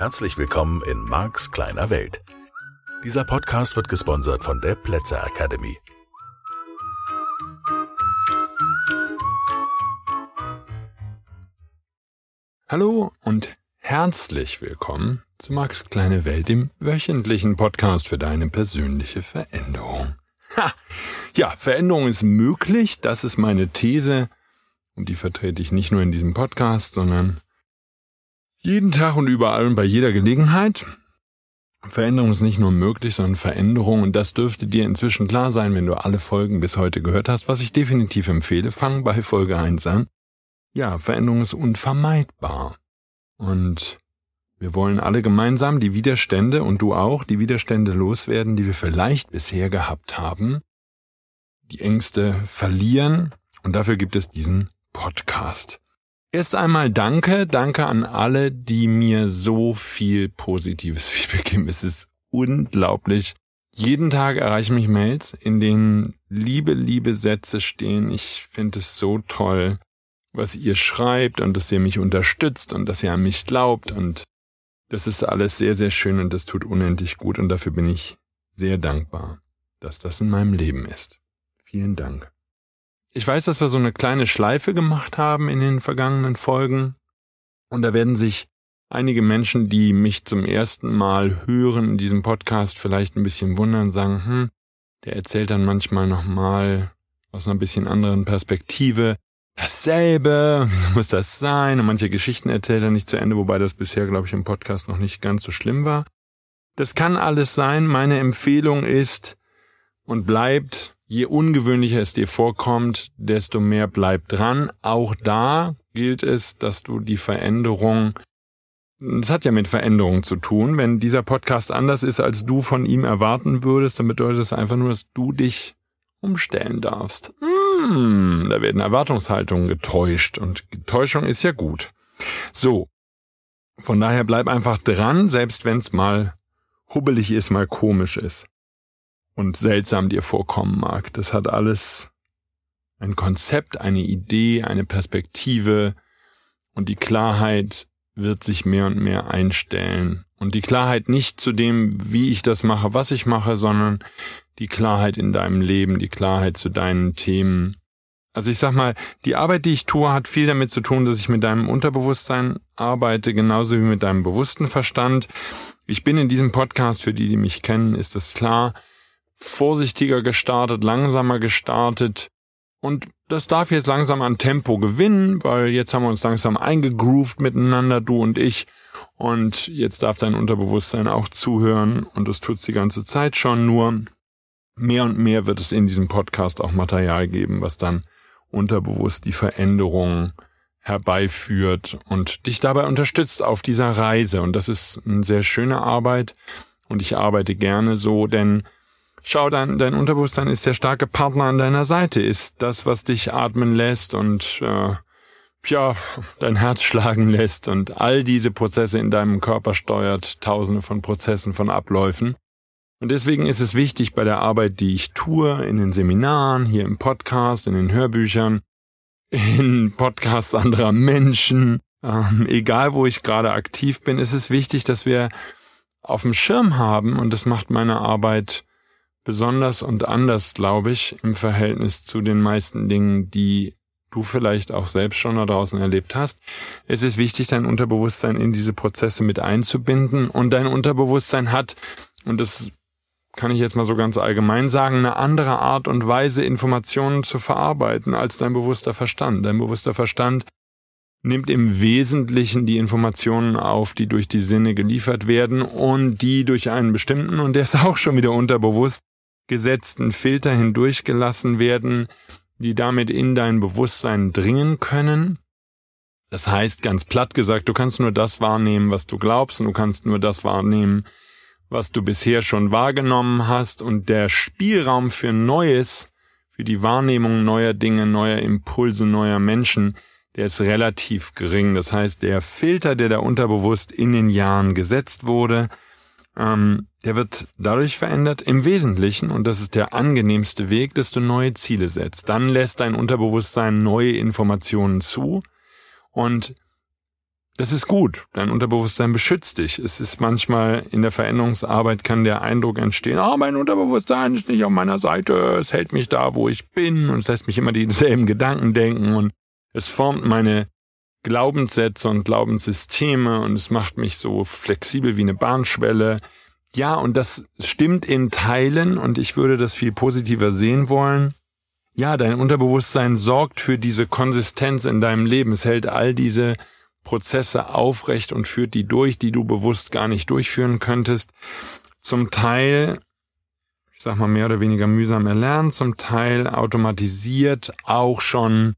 Herzlich willkommen in Marks kleiner Welt. Dieser Podcast wird gesponsert von der Plätzer Academy. Hallo und herzlich willkommen zu Marks kleine Welt, dem wöchentlichen Podcast für deine persönliche Veränderung. Ha! Ja, Veränderung ist möglich, das ist meine These und die vertrete ich nicht nur in diesem Podcast, sondern jeden Tag und überall und bei jeder Gelegenheit. Veränderung ist nicht nur möglich, sondern Veränderung und das dürfte dir inzwischen klar sein, wenn du alle Folgen bis heute gehört hast, was ich definitiv empfehle. Fang bei Folge 1 an. Ja, Veränderung ist unvermeidbar. Und wir wollen alle gemeinsam die Widerstände und du auch die Widerstände loswerden, die wir vielleicht bisher gehabt haben. Die Ängste verlieren und dafür gibt es diesen Podcast. Erst einmal danke, danke an alle, die mir so viel positives Feedback geben. Es ist unglaublich. Jeden Tag erreichen mich Mails, in denen liebe, liebe Sätze stehen. Ich finde es so toll, was ihr schreibt und dass ihr mich unterstützt und dass ihr an mich glaubt und das ist alles sehr, sehr schön und das tut unendlich gut und dafür bin ich sehr dankbar, dass das in meinem Leben ist. Vielen Dank. Ich weiß, dass wir so eine kleine Schleife gemacht haben in den vergangenen Folgen. Und da werden sich einige Menschen, die mich zum ersten Mal hören in diesem Podcast, vielleicht ein bisschen wundern, sagen, hm, der erzählt dann manchmal nochmal aus einer bisschen anderen Perspektive dasselbe, wieso muss das sein? Und manche Geschichten erzählt er nicht zu Ende, wobei das bisher, glaube ich, im Podcast noch nicht ganz so schlimm war. Das kann alles sein. Meine Empfehlung ist und bleibt, Je ungewöhnlicher es dir vorkommt, desto mehr bleib dran. Auch da gilt es, dass du die Veränderung es hat ja mit Veränderung zu tun. Wenn dieser Podcast anders ist, als du von ihm erwarten würdest, dann bedeutet das einfach nur, dass du dich umstellen darfst. Hm, da werden Erwartungshaltungen getäuscht und Täuschung ist ja gut. So. Von daher bleib einfach dran, selbst wenn es mal hubbelig ist, mal komisch ist und seltsam dir vorkommen mag. Das hat alles ein Konzept, eine Idee, eine Perspektive und die Klarheit wird sich mehr und mehr einstellen. Und die Klarheit nicht zu dem, wie ich das mache, was ich mache, sondern die Klarheit in deinem Leben, die Klarheit zu deinen Themen. Also ich sag mal, die Arbeit, die ich tue, hat viel damit zu tun, dass ich mit deinem Unterbewusstsein arbeite, genauso wie mit deinem bewussten Verstand. Ich bin in diesem Podcast, für die, die mich kennen, ist das klar, vorsichtiger gestartet, langsamer gestartet. Und das darf jetzt langsam an Tempo gewinnen, weil jetzt haben wir uns langsam eingegroovt miteinander, du und ich. Und jetzt darf dein Unterbewusstsein auch zuhören und das tut's die ganze Zeit schon. Nur mehr und mehr wird es in diesem Podcast auch Material geben, was dann unterbewusst die Veränderung herbeiführt und dich dabei unterstützt auf dieser Reise. Und das ist eine sehr schöne Arbeit und ich arbeite gerne so, denn Schau, dein, dein Unterbewusstsein ist der starke Partner an deiner Seite, ist das, was dich atmen lässt und äh, ja, dein Herz schlagen lässt und all diese Prozesse in deinem Körper steuert, tausende von Prozessen, von Abläufen. Und deswegen ist es wichtig bei der Arbeit, die ich tue, in den Seminaren, hier im Podcast, in den Hörbüchern, in Podcasts anderer Menschen, ähm, egal wo ich gerade aktiv bin, ist es wichtig, dass wir auf dem Schirm haben, und das macht meine Arbeit besonders und anders, glaube ich, im Verhältnis zu den meisten Dingen, die du vielleicht auch selbst schon da draußen erlebt hast. Es ist wichtig, dein Unterbewusstsein in diese Prozesse mit einzubinden und dein Unterbewusstsein hat, und das kann ich jetzt mal so ganz allgemein sagen, eine andere Art und Weise, Informationen zu verarbeiten als dein bewusster Verstand. Dein bewusster Verstand nimmt im Wesentlichen die Informationen auf, die durch die Sinne geliefert werden und die durch einen bestimmten, und der ist auch schon wieder unterbewusst, gesetzten Filter hindurchgelassen werden, die damit in dein Bewusstsein dringen können. Das heißt, ganz platt gesagt, du kannst nur das wahrnehmen, was du glaubst, und du kannst nur das wahrnehmen, was du bisher schon wahrgenommen hast, und der Spielraum für Neues, für die Wahrnehmung neuer Dinge, neuer Impulse, neuer Menschen, der ist relativ gering. Das heißt, der Filter, der da unterbewusst in den Jahren gesetzt wurde, ähm, der wird dadurch verändert im Wesentlichen, und das ist der angenehmste Weg, dass du neue Ziele setzt. Dann lässt dein Unterbewusstsein neue Informationen zu und das ist gut. Dein Unterbewusstsein beschützt dich. Es ist manchmal in der Veränderungsarbeit kann der Eindruck entstehen, ah, oh, mein Unterbewusstsein ist nicht auf meiner Seite, es hält mich da, wo ich bin und es lässt mich immer dieselben Gedanken denken und es formt meine Glaubenssätze und Glaubenssysteme und es macht mich so flexibel wie eine Bahnschwelle. Ja, und das stimmt in Teilen und ich würde das viel positiver sehen wollen. Ja, dein Unterbewusstsein sorgt für diese Konsistenz in deinem Leben. Es hält all diese Prozesse aufrecht und führt die durch, die du bewusst gar nicht durchführen könntest. Zum Teil, ich sag mal mehr oder weniger mühsam erlernt, zum Teil automatisiert, auch schon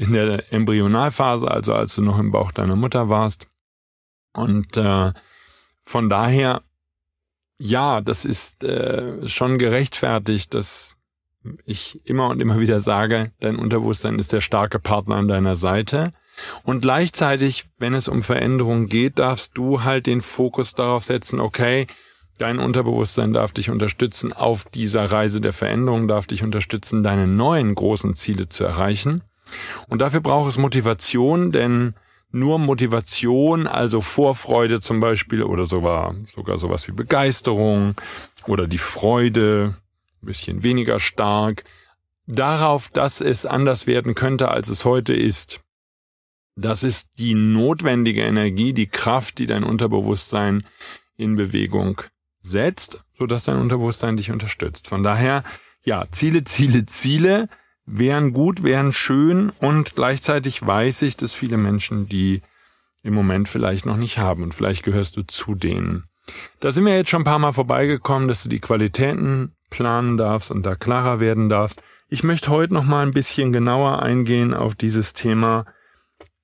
in der Embryonalphase, also als du noch im Bauch deiner Mutter warst. Und äh, von daher, ja, das ist äh, schon gerechtfertigt, dass ich immer und immer wieder sage, dein Unterbewusstsein ist der starke Partner an deiner Seite. Und gleichzeitig, wenn es um Veränderungen geht, darfst du halt den Fokus darauf setzen, okay, dein Unterbewusstsein darf dich unterstützen auf dieser Reise der Veränderung, darf dich unterstützen, deine neuen großen Ziele zu erreichen. Und dafür braucht es Motivation, denn nur Motivation, also Vorfreude zum Beispiel oder sogar, sogar sowas wie Begeisterung oder die Freude, ein bisschen weniger stark, darauf, dass es anders werden könnte, als es heute ist. Das ist die notwendige Energie, die Kraft, die dein Unterbewusstsein in Bewegung setzt, so dass dein Unterbewusstsein dich unterstützt. Von daher, ja, Ziele, Ziele, Ziele wären gut, wären schön und gleichzeitig weiß ich, dass viele Menschen die im Moment vielleicht noch nicht haben und vielleicht gehörst du zu denen. Da sind wir jetzt schon ein paar Mal vorbeigekommen, dass du die Qualitäten planen darfst und da klarer werden darfst. Ich möchte heute noch mal ein bisschen genauer eingehen auf dieses Thema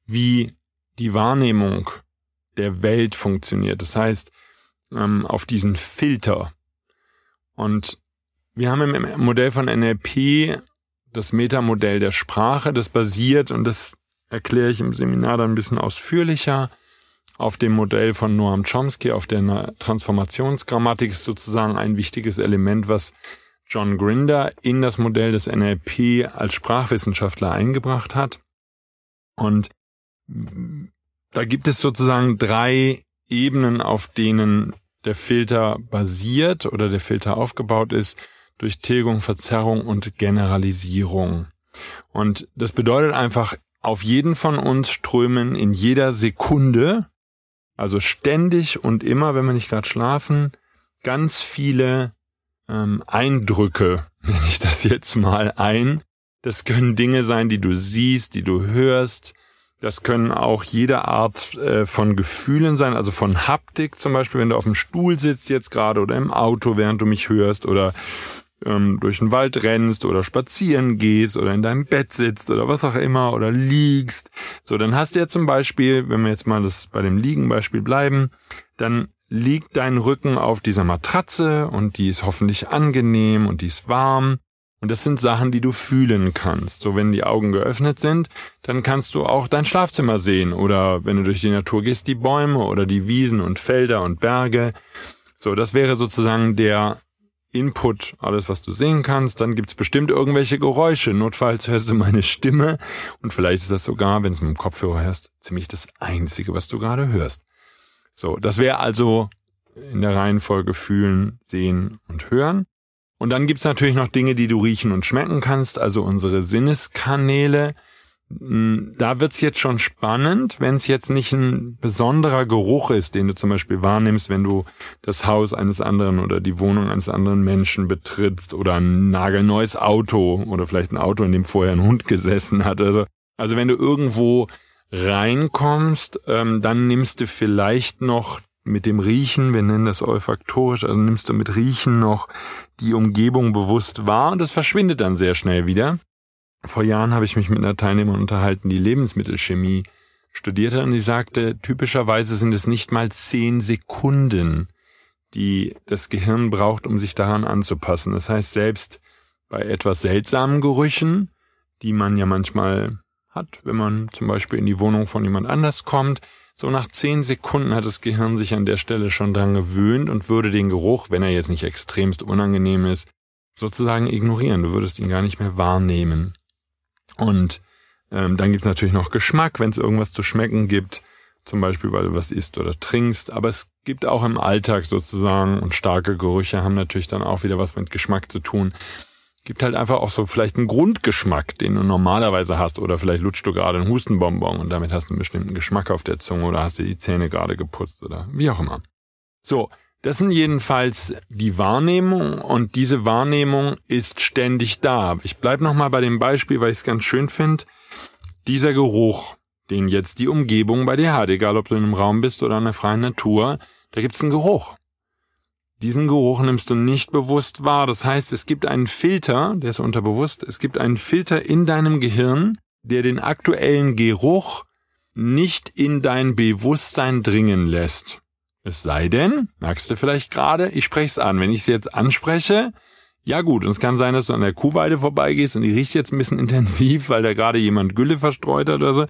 wie die Wahrnehmung der Welt funktioniert. Das heißt, ähm, auf diesen Filter. Und wir haben im Modell von NLP das Metamodell der Sprache, das basiert, und das erkläre ich im Seminar dann ein bisschen ausführlicher, auf dem Modell von Noam Chomsky, auf der Transformationsgrammatik ist sozusagen ein wichtiges Element, was John Grinder in das Modell des NLP als Sprachwissenschaftler eingebracht hat. Und da gibt es sozusagen drei Ebenen, auf denen der Filter basiert oder der Filter aufgebaut ist, durch Tilgung, Verzerrung und Generalisierung. Und das bedeutet einfach, auf jeden von uns strömen in jeder Sekunde, also ständig und immer, wenn wir nicht gerade schlafen, ganz viele ähm, Eindrücke, nenne ich das jetzt mal ein. Das können Dinge sein, die du siehst, die du hörst, das können auch jede Art äh, von Gefühlen sein, also von Haptik zum Beispiel, wenn du auf dem Stuhl sitzt jetzt gerade oder im Auto, während du mich hörst oder ähm, durch den Wald rennst oder spazieren gehst oder in deinem Bett sitzt oder was auch immer oder liegst. So, dann hast du ja zum Beispiel, wenn wir jetzt mal das bei dem Liegen-Beispiel bleiben, dann liegt dein Rücken auf dieser Matratze und die ist hoffentlich angenehm und die ist warm und das sind Sachen, die du fühlen kannst. So, wenn die Augen geöffnet sind, dann kannst du auch dein Schlafzimmer sehen oder wenn du durch die Natur gehst, die Bäume oder die Wiesen und Felder und Berge. So, das wäre sozusagen der Input, alles was du sehen kannst. Dann gibt's bestimmt irgendwelche Geräusche. Notfalls hörst du meine Stimme und vielleicht ist das sogar, wenn du es mit dem Kopfhörer hörst, ziemlich das Einzige, was du gerade hörst. So, das wäre also in der Reihenfolge fühlen, sehen und hören. Und dann gibt's natürlich noch Dinge, die du riechen und schmecken kannst, also unsere Sinneskanäle. Hm, da wird's jetzt schon spannend, wenn es jetzt nicht ein besonderer Geruch ist, den du zum Beispiel wahrnimmst, wenn du das Haus eines anderen oder die Wohnung eines anderen Menschen betrittst oder ein nagelneues Auto oder vielleicht ein Auto, in dem vorher ein Hund gesessen hat. Also, also wenn du irgendwo reinkommst, ähm, dann nimmst du vielleicht noch mit dem Riechen, wir nennen das olfaktorisch, also nimmst du mit Riechen noch die Umgebung bewusst wahr und das verschwindet dann sehr schnell wieder. Vor Jahren habe ich mich mit einer Teilnehmerin unterhalten, die Lebensmittelchemie studierte und die sagte, typischerweise sind es nicht mal zehn Sekunden, die das Gehirn braucht, um sich daran anzupassen. Das heißt, selbst bei etwas seltsamen Gerüchen, die man ja manchmal hat, wenn man zum Beispiel in die Wohnung von jemand anders kommt, so nach zehn Sekunden hat das Gehirn sich an der Stelle schon dran gewöhnt und würde den Geruch, wenn er jetzt nicht extremst unangenehm ist, sozusagen ignorieren. Du würdest ihn gar nicht mehr wahrnehmen. Und ähm, dann gibt's natürlich noch Geschmack, wenn es irgendwas zu schmecken gibt. zum Beispiel, weil du was isst oder trinkst, aber es gibt auch im Alltag sozusagen und starke Gerüche haben natürlich dann auch wieder was mit Geschmack zu tun. Gibt halt einfach auch so vielleicht einen Grundgeschmack, den du normalerweise hast oder vielleicht lutschst du gerade einen Hustenbonbon und damit hast du einen bestimmten Geschmack auf der Zunge oder hast du die Zähne gerade geputzt oder wie auch immer. So, das sind jedenfalls die Wahrnehmung und diese Wahrnehmung ist ständig da. Ich bleib noch mal bei dem Beispiel, weil ich es ganz schön finde. Dieser Geruch, den jetzt die Umgebung bei dir hat, egal ob du in einem Raum bist oder in der freien Natur, da gibt's einen Geruch. Diesen Geruch nimmst du nicht bewusst wahr. Das heißt, es gibt einen Filter, der ist unterbewusst, es gibt einen Filter in deinem Gehirn, der den aktuellen Geruch nicht in dein Bewusstsein dringen lässt. Es sei denn, merkst du vielleicht gerade, ich spreche es an. Wenn ich es jetzt anspreche, ja gut, und es kann sein, dass du an der Kuhweide vorbeigehst und die riecht jetzt ein bisschen intensiv, weil da gerade jemand Gülle verstreut hat oder so.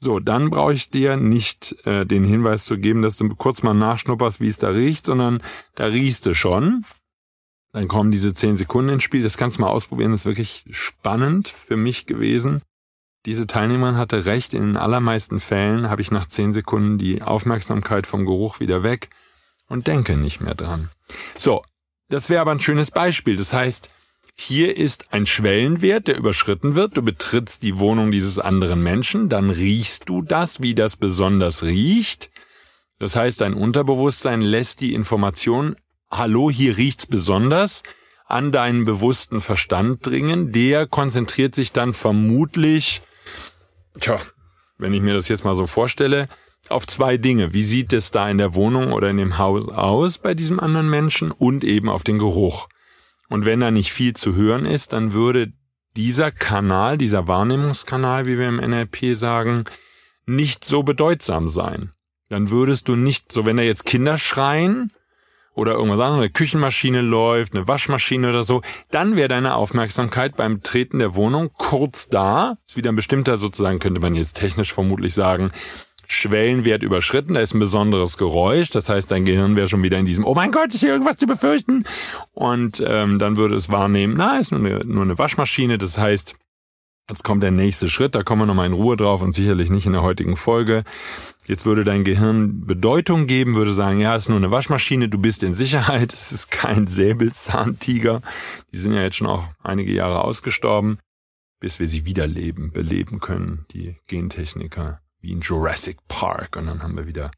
So, dann brauche ich dir nicht äh, den Hinweis zu geben, dass du kurz mal nachschnupperst, wie es da riecht, sondern da riechst du schon. Dann kommen diese zehn Sekunden ins Spiel. Das kannst du mal ausprobieren. Das ist wirklich spannend für mich gewesen. Diese Teilnehmerin hatte recht. In den allermeisten Fällen habe ich nach zehn Sekunden die Aufmerksamkeit vom Geruch wieder weg und denke nicht mehr dran. So, das wäre aber ein schönes Beispiel. Das heißt, hier ist ein Schwellenwert, der überschritten wird. Du betrittst die Wohnung dieses anderen Menschen, dann riechst du das, wie das besonders riecht. Das heißt, dein Unterbewusstsein lässt die Information, hallo, hier riecht's besonders, an deinen bewussten Verstand dringen. Der konzentriert sich dann vermutlich, tja, wenn ich mir das jetzt mal so vorstelle, auf zwei Dinge. Wie sieht es da in der Wohnung oder in dem Haus aus bei diesem anderen Menschen und eben auf den Geruch. Und wenn da nicht viel zu hören ist, dann würde dieser Kanal, dieser Wahrnehmungskanal, wie wir im NLP sagen, nicht so bedeutsam sein. Dann würdest du nicht, so wenn da jetzt Kinder schreien oder irgendwas anderes, eine Küchenmaschine läuft, eine Waschmaschine oder so, dann wäre deine Aufmerksamkeit beim Treten der Wohnung kurz da. Ist wieder ein bestimmter sozusagen, könnte man jetzt technisch vermutlich sagen, Schwellenwert überschritten, da ist ein besonderes Geräusch, das heißt, dein Gehirn wäre schon wieder in diesem, oh mein Gott, ist hier irgendwas zu befürchten? Und ähm, dann würde es wahrnehmen, na, ist nur eine, nur eine Waschmaschine, das heißt, jetzt kommt der nächste Schritt, da kommen wir nochmal in Ruhe drauf und sicherlich nicht in der heutigen Folge. Jetzt würde dein Gehirn Bedeutung geben, würde sagen, ja, ist nur eine Waschmaschine, du bist in Sicherheit, es ist kein Säbelzahntiger, die sind ja jetzt schon auch einige Jahre ausgestorben, bis wir sie wiederleben, beleben können, die Gentechniker wie in Jurassic Park. Und dann haben wir wieder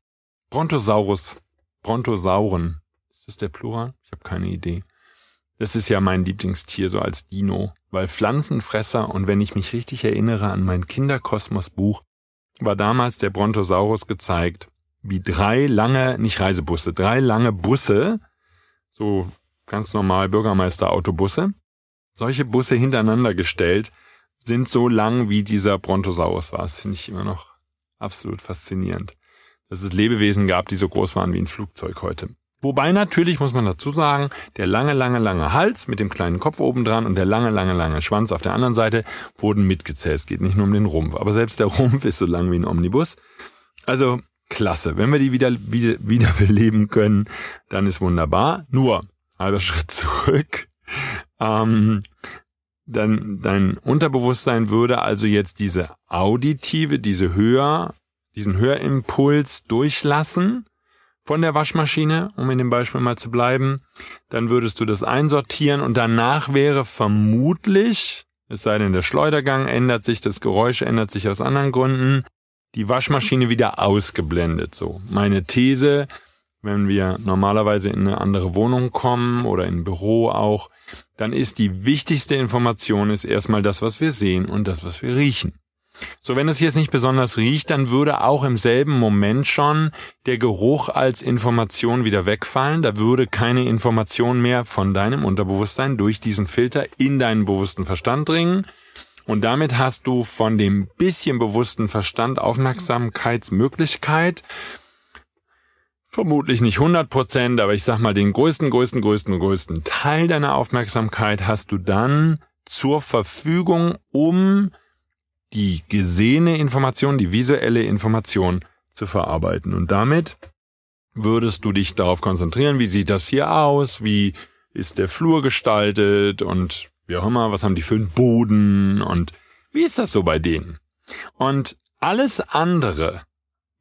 Brontosaurus, Brontosauren. Ist das der Plural? Ich habe keine Idee. Das ist ja mein Lieblingstier, so als Dino, weil Pflanzenfresser und wenn ich mich richtig erinnere an mein Kinderkosmos-Buch, war damals der Brontosaurus gezeigt, wie drei lange, nicht Reisebusse, drei lange Busse, so ganz normal Bürgermeister-Autobusse, solche Busse hintereinander gestellt, sind so lang wie dieser Brontosaurus war. Das finde ich immer noch absolut faszinierend, dass es Lebewesen gab, die so groß waren wie ein Flugzeug heute. Wobei natürlich, muss man dazu sagen, der lange, lange, lange Hals mit dem kleinen Kopf oben dran und der lange, lange, lange Schwanz auf der anderen Seite wurden mitgezählt. Es geht nicht nur um den Rumpf, aber selbst der Rumpf ist so lang wie ein Omnibus. Also klasse. Wenn wir die wieder, wieder, wieder beleben können, dann ist wunderbar. Nur, halber Schritt zurück. Ähm, dann dein Unterbewusstsein würde also jetzt diese auditive, diese Hör, diesen Hörimpuls durchlassen von der Waschmaschine, um in dem Beispiel mal zu bleiben. Dann würdest du das einsortieren und danach wäre vermutlich, es sei denn der Schleudergang ändert sich, das Geräusch ändert sich aus anderen Gründen, die Waschmaschine wieder ausgeblendet. So, meine These, wenn wir normalerweise in eine andere Wohnung kommen oder in ein Büro auch, dann ist die wichtigste Information ist erstmal das, was wir sehen und das, was wir riechen. So, wenn es jetzt nicht besonders riecht, dann würde auch im selben Moment schon der Geruch als Information wieder wegfallen. Da würde keine Information mehr von deinem Unterbewusstsein durch diesen Filter in deinen bewussten Verstand dringen. Und damit hast du von dem bisschen bewussten Verstand Aufmerksamkeitsmöglichkeit vermutlich nicht 100 Prozent, aber ich sag mal, den größten, größten, größten, größten Teil deiner Aufmerksamkeit hast du dann zur Verfügung, um die gesehene Information, die visuelle Information zu verarbeiten. Und damit würdest du dich darauf konzentrieren, wie sieht das hier aus, wie ist der Flur gestaltet und wie auch immer, was haben die für einen Boden und wie ist das so bei denen? Und alles andere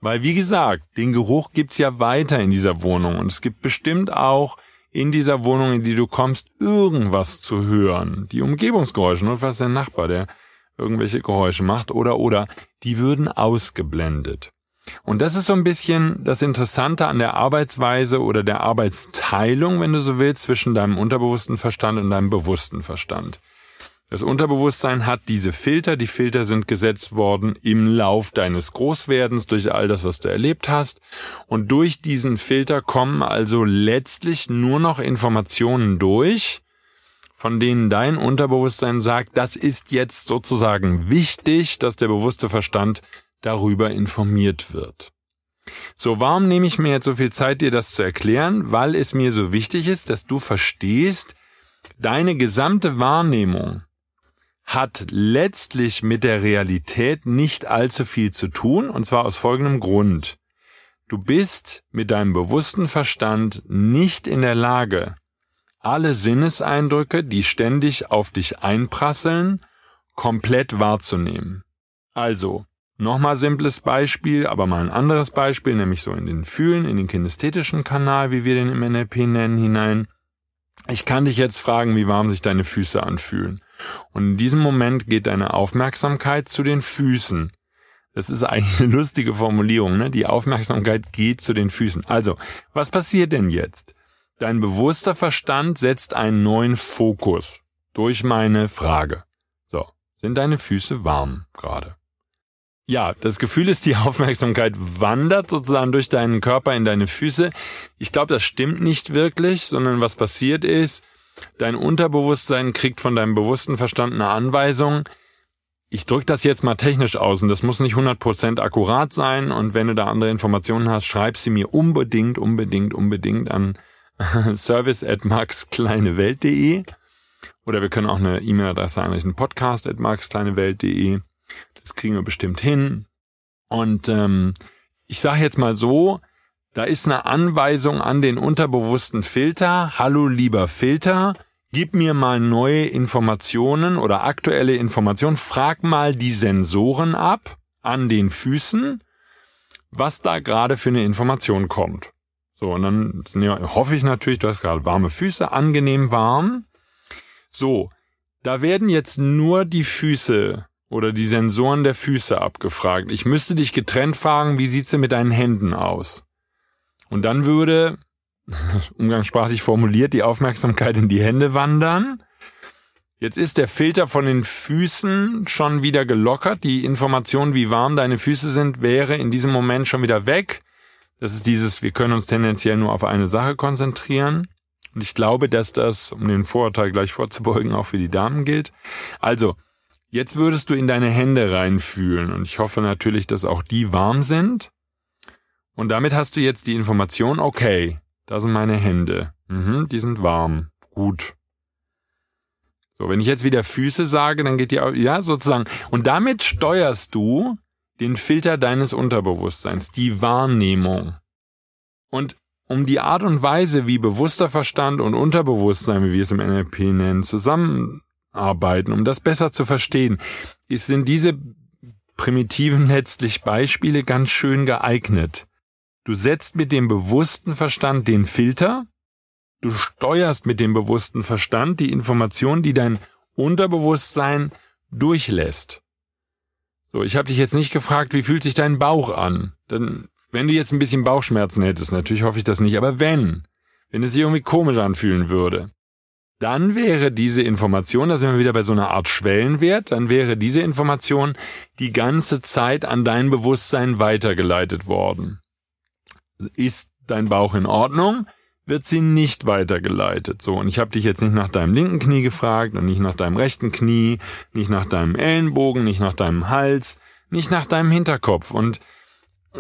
Weil, wie gesagt, den Geruch gibt's ja weiter in dieser Wohnung und es gibt bestimmt auch in dieser Wohnung, in die du kommst, irgendwas zu hören. Die Umgebungsgeräusche, und was der Nachbar, der irgendwelche Geräusche macht oder oder, die würden ausgeblendet. Und das ist so ein bisschen das Interessante an der Arbeitsweise oder der Arbeitsteilung, wenn du so willst, zwischen deinem unterbewussten Verstand und deinem bewussten Verstand. Das Unterbewusstsein hat diese Filter. Die Filter sind gesetzt worden im Lauf deines Großwerdens durch all das, was du erlebt hast. Und durch diesen Filter kommen also letztlich nur noch Informationen durch, von denen dein Unterbewusstsein sagt, das ist jetzt sozusagen wichtig, dass der bewusste Verstand darüber informiert wird. So, warum nehme ich mir jetzt so viel Zeit, dir das zu erklären? Weil es mir so wichtig ist, dass du verstehst, deine gesamte Wahrnehmung hat letztlich mit der Realität nicht allzu viel zu tun, und zwar aus folgendem Grund. Du bist mit deinem bewussten Verstand nicht in der Lage, alle Sinneseindrücke, die ständig auf dich einprasseln, komplett wahrzunehmen. Also, Nochmal simples Beispiel, aber mal ein anderes Beispiel, nämlich so in den Fühlen, in den kinästhetischen Kanal, wie wir den im NLP nennen, hinein. Ich kann dich jetzt fragen, wie warm sich deine Füße anfühlen. Und in diesem Moment geht deine Aufmerksamkeit zu den Füßen. Das ist eigentlich eine lustige Formulierung, ne? Die Aufmerksamkeit geht zu den Füßen. Also, was passiert denn jetzt? Dein bewusster Verstand setzt einen neuen Fokus durch meine Frage. So, sind deine Füße warm gerade? Ja, das Gefühl ist, die Aufmerksamkeit wandert sozusagen durch deinen Körper in deine Füße. Ich glaube, das stimmt nicht wirklich, sondern was passiert ist, dein Unterbewusstsein kriegt von deinem bewussten Verstand eine Anweisung. Ich drücke das jetzt mal technisch aus und das muss nicht 100% akkurat sein und wenn du da andere Informationen hast, schreib sie mir unbedingt, unbedingt, unbedingt an service at maxkleinewelt.de oder wir können auch eine E-Mail-Adresse einrichten, podcast at maxkleinewelt.de das kriegen wir bestimmt hin. Und ähm, ich sage jetzt mal so, da ist eine Anweisung an den unterbewussten Filter. Hallo lieber Filter, gib mir mal neue Informationen oder aktuelle Informationen. Frag mal die Sensoren ab an den Füßen, was da gerade für eine Information kommt. So, und dann ja, hoffe ich natürlich, du hast gerade warme Füße, angenehm warm. So, da werden jetzt nur die Füße oder die Sensoren der Füße abgefragt. Ich müsste dich getrennt fragen, wie sieht's denn mit deinen Händen aus? Und dann würde, umgangssprachlich formuliert, die Aufmerksamkeit in die Hände wandern. Jetzt ist der Filter von den Füßen schon wieder gelockert. Die Information, wie warm deine Füße sind, wäre in diesem Moment schon wieder weg. Das ist dieses, wir können uns tendenziell nur auf eine Sache konzentrieren. Und ich glaube, dass das, um den Vorurteil gleich vorzubeugen, auch für die Damen gilt. Also, Jetzt würdest du in deine Hände reinfühlen und ich hoffe natürlich, dass auch die warm sind. Und damit hast du jetzt die Information, okay, da sind meine Hände. Mhm, die sind warm. Gut. So, wenn ich jetzt wieder Füße sage, dann geht die, ja, sozusagen. Und damit steuerst du den Filter deines Unterbewusstseins, die Wahrnehmung. Und um die Art und Weise, wie bewusster Verstand und Unterbewusstsein, wie wir es im NLP nennen, zusammen arbeiten, um das besser zu verstehen, sind diese primitiven letztlich Beispiele ganz schön geeignet. Du setzt mit dem bewussten Verstand den Filter, du steuerst mit dem bewussten Verstand die Information, die dein Unterbewusstsein durchlässt. So, ich habe dich jetzt nicht gefragt, wie fühlt sich dein Bauch an? Denn wenn du jetzt ein bisschen Bauchschmerzen hättest, natürlich hoffe ich das nicht, aber wenn, wenn es sich irgendwie komisch anfühlen würde, dann wäre diese Information, da sind wir wieder bei so einer Art Schwellenwert, dann wäre diese Information die ganze Zeit an dein Bewusstsein weitergeleitet worden. Ist dein Bauch in Ordnung? Wird sie nicht weitergeleitet. So, und ich habe dich jetzt nicht nach deinem linken Knie gefragt und nicht nach deinem rechten Knie, nicht nach deinem Ellenbogen, nicht nach deinem Hals, nicht nach deinem Hinterkopf und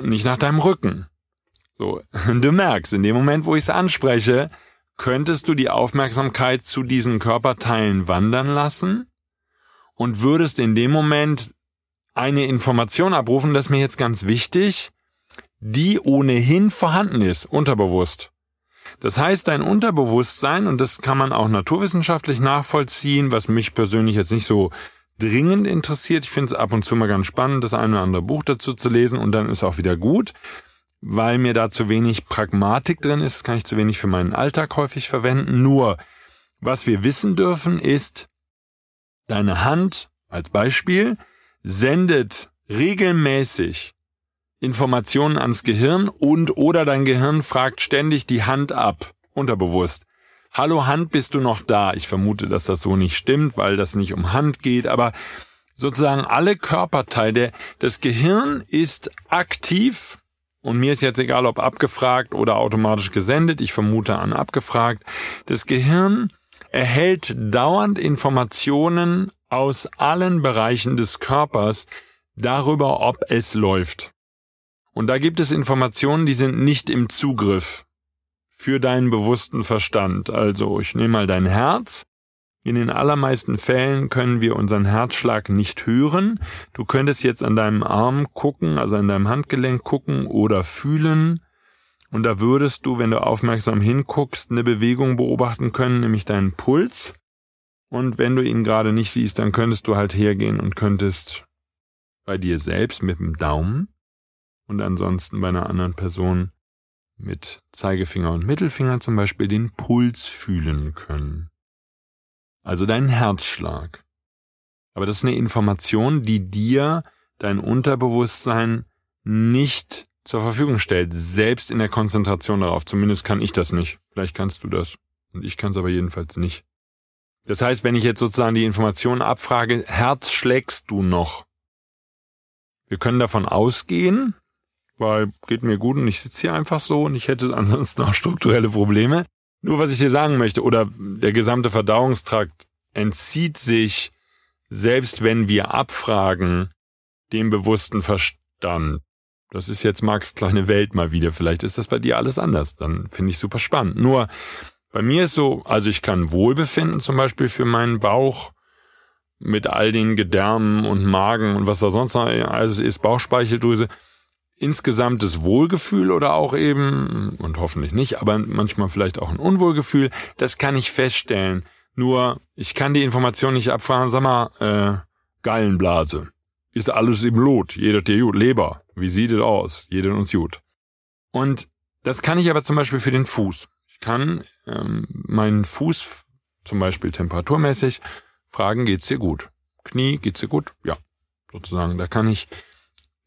nicht nach deinem Rücken. So, du merkst, in dem Moment, wo ich es anspreche, könntest du die Aufmerksamkeit zu diesen Körperteilen wandern lassen und würdest in dem Moment eine Information abrufen, das mir jetzt ganz wichtig, die ohnehin vorhanden ist, unterbewusst. Das heißt, dein Unterbewusstsein, und das kann man auch naturwissenschaftlich nachvollziehen, was mich persönlich jetzt nicht so dringend interessiert. Ich finde es ab und zu mal ganz spannend, das eine oder andere Buch dazu zu lesen und dann ist auch wieder gut. Weil mir da zu wenig Pragmatik drin ist, kann ich zu wenig für meinen Alltag häufig verwenden. Nur, was wir wissen dürfen, ist, deine Hand als Beispiel sendet regelmäßig Informationen ans Gehirn und oder dein Gehirn fragt ständig die Hand ab, unterbewusst. Hallo Hand, bist du noch da? Ich vermute, dass das so nicht stimmt, weil das nicht um Hand geht, aber sozusagen alle Körperteile, das Gehirn ist aktiv und mir ist jetzt egal, ob abgefragt oder automatisch gesendet, ich vermute an abgefragt. Das Gehirn erhält dauernd Informationen aus allen Bereichen des Körpers darüber, ob es läuft. Und da gibt es Informationen, die sind nicht im Zugriff für deinen bewussten Verstand. Also ich nehme mal dein Herz. In den allermeisten Fällen können wir unseren Herzschlag nicht hören. Du könntest jetzt an deinem Arm gucken, also an deinem Handgelenk gucken oder fühlen. Und da würdest du, wenn du aufmerksam hinguckst, eine Bewegung beobachten können, nämlich deinen Puls. Und wenn du ihn gerade nicht siehst, dann könntest du halt hergehen und könntest bei dir selbst mit dem Daumen und ansonsten bei einer anderen Person mit Zeigefinger und Mittelfinger zum Beispiel den Puls fühlen können. Also deinen Herzschlag. Aber das ist eine Information, die dir dein Unterbewusstsein nicht zur Verfügung stellt, selbst in der Konzentration darauf. Zumindest kann ich das nicht. Vielleicht kannst du das. Und ich kann es aber jedenfalls nicht. Das heißt, wenn ich jetzt sozusagen die Information abfrage, Herz schlägst du noch? Wir können davon ausgehen, weil geht mir gut und ich sitze hier einfach so und ich hätte ansonsten auch strukturelle Probleme. Nur was ich dir sagen möchte, oder der gesamte Verdauungstrakt entzieht sich, selbst wenn wir abfragen, dem bewussten Verstand. Das ist jetzt Max kleine Welt mal wieder. Vielleicht ist das bei dir alles anders. Dann finde ich super spannend. Nur bei mir ist so, also ich kann Wohlbefinden zum Beispiel für meinen Bauch mit all den Gedärmen und Magen und was da sonst noch alles ist, Bauchspeicheldrüse insgesamtes Wohlgefühl oder auch eben, und hoffentlich nicht, aber manchmal vielleicht auch ein Unwohlgefühl, das kann ich feststellen. Nur, ich kann die Information nicht abfragen, sag mal, äh, Gallenblase. Ist alles im Lot, jeder dir gut. Leber, wie sieht es aus? Jeder uns gut. Und das kann ich aber zum Beispiel für den Fuß. Ich kann ähm, meinen Fuß zum Beispiel temperaturmäßig fragen, geht's dir gut? Knie, geht's dir gut? Ja, sozusagen. Da kann ich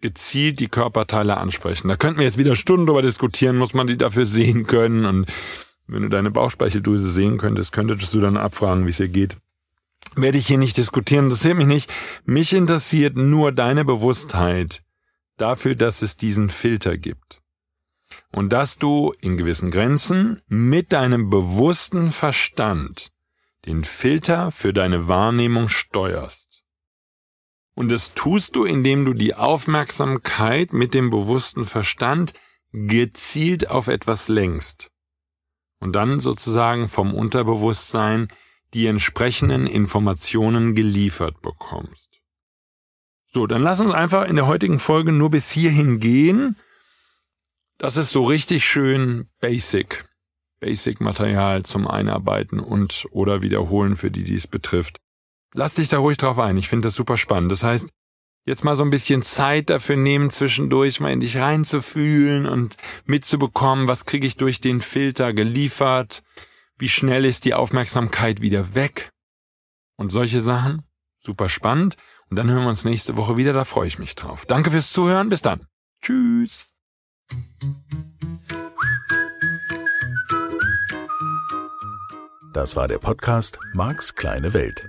gezielt die Körperteile ansprechen. Da könnten wir jetzt wieder Stunden drüber diskutieren, muss man die dafür sehen können. Und wenn du deine Bauchspeicheldrüse sehen könntest, könntest du dann abfragen, wie es ihr geht. Werde ich hier nicht diskutieren, interessiert mich nicht. Mich interessiert nur deine Bewusstheit dafür, dass es diesen Filter gibt. Und dass du in gewissen Grenzen mit deinem bewussten Verstand den Filter für deine Wahrnehmung steuerst. Und das tust du, indem du die Aufmerksamkeit mit dem bewussten Verstand gezielt auf etwas lenkst. Und dann sozusagen vom Unterbewusstsein die entsprechenden Informationen geliefert bekommst. So, dann lass uns einfach in der heutigen Folge nur bis hierhin gehen. Das ist so richtig schön basic. Basic Material zum Einarbeiten und oder wiederholen für die, die es betrifft. Lass dich da ruhig drauf ein. Ich finde das super spannend. Das heißt, jetzt mal so ein bisschen Zeit dafür nehmen, zwischendurch mal in dich reinzufühlen und mitzubekommen, was kriege ich durch den Filter geliefert, wie schnell ist die Aufmerksamkeit wieder weg und solche Sachen. Super spannend. Und dann hören wir uns nächste Woche wieder, da freue ich mich drauf. Danke fürs Zuhören, bis dann. Tschüss. Das war der Podcast Marks kleine Welt.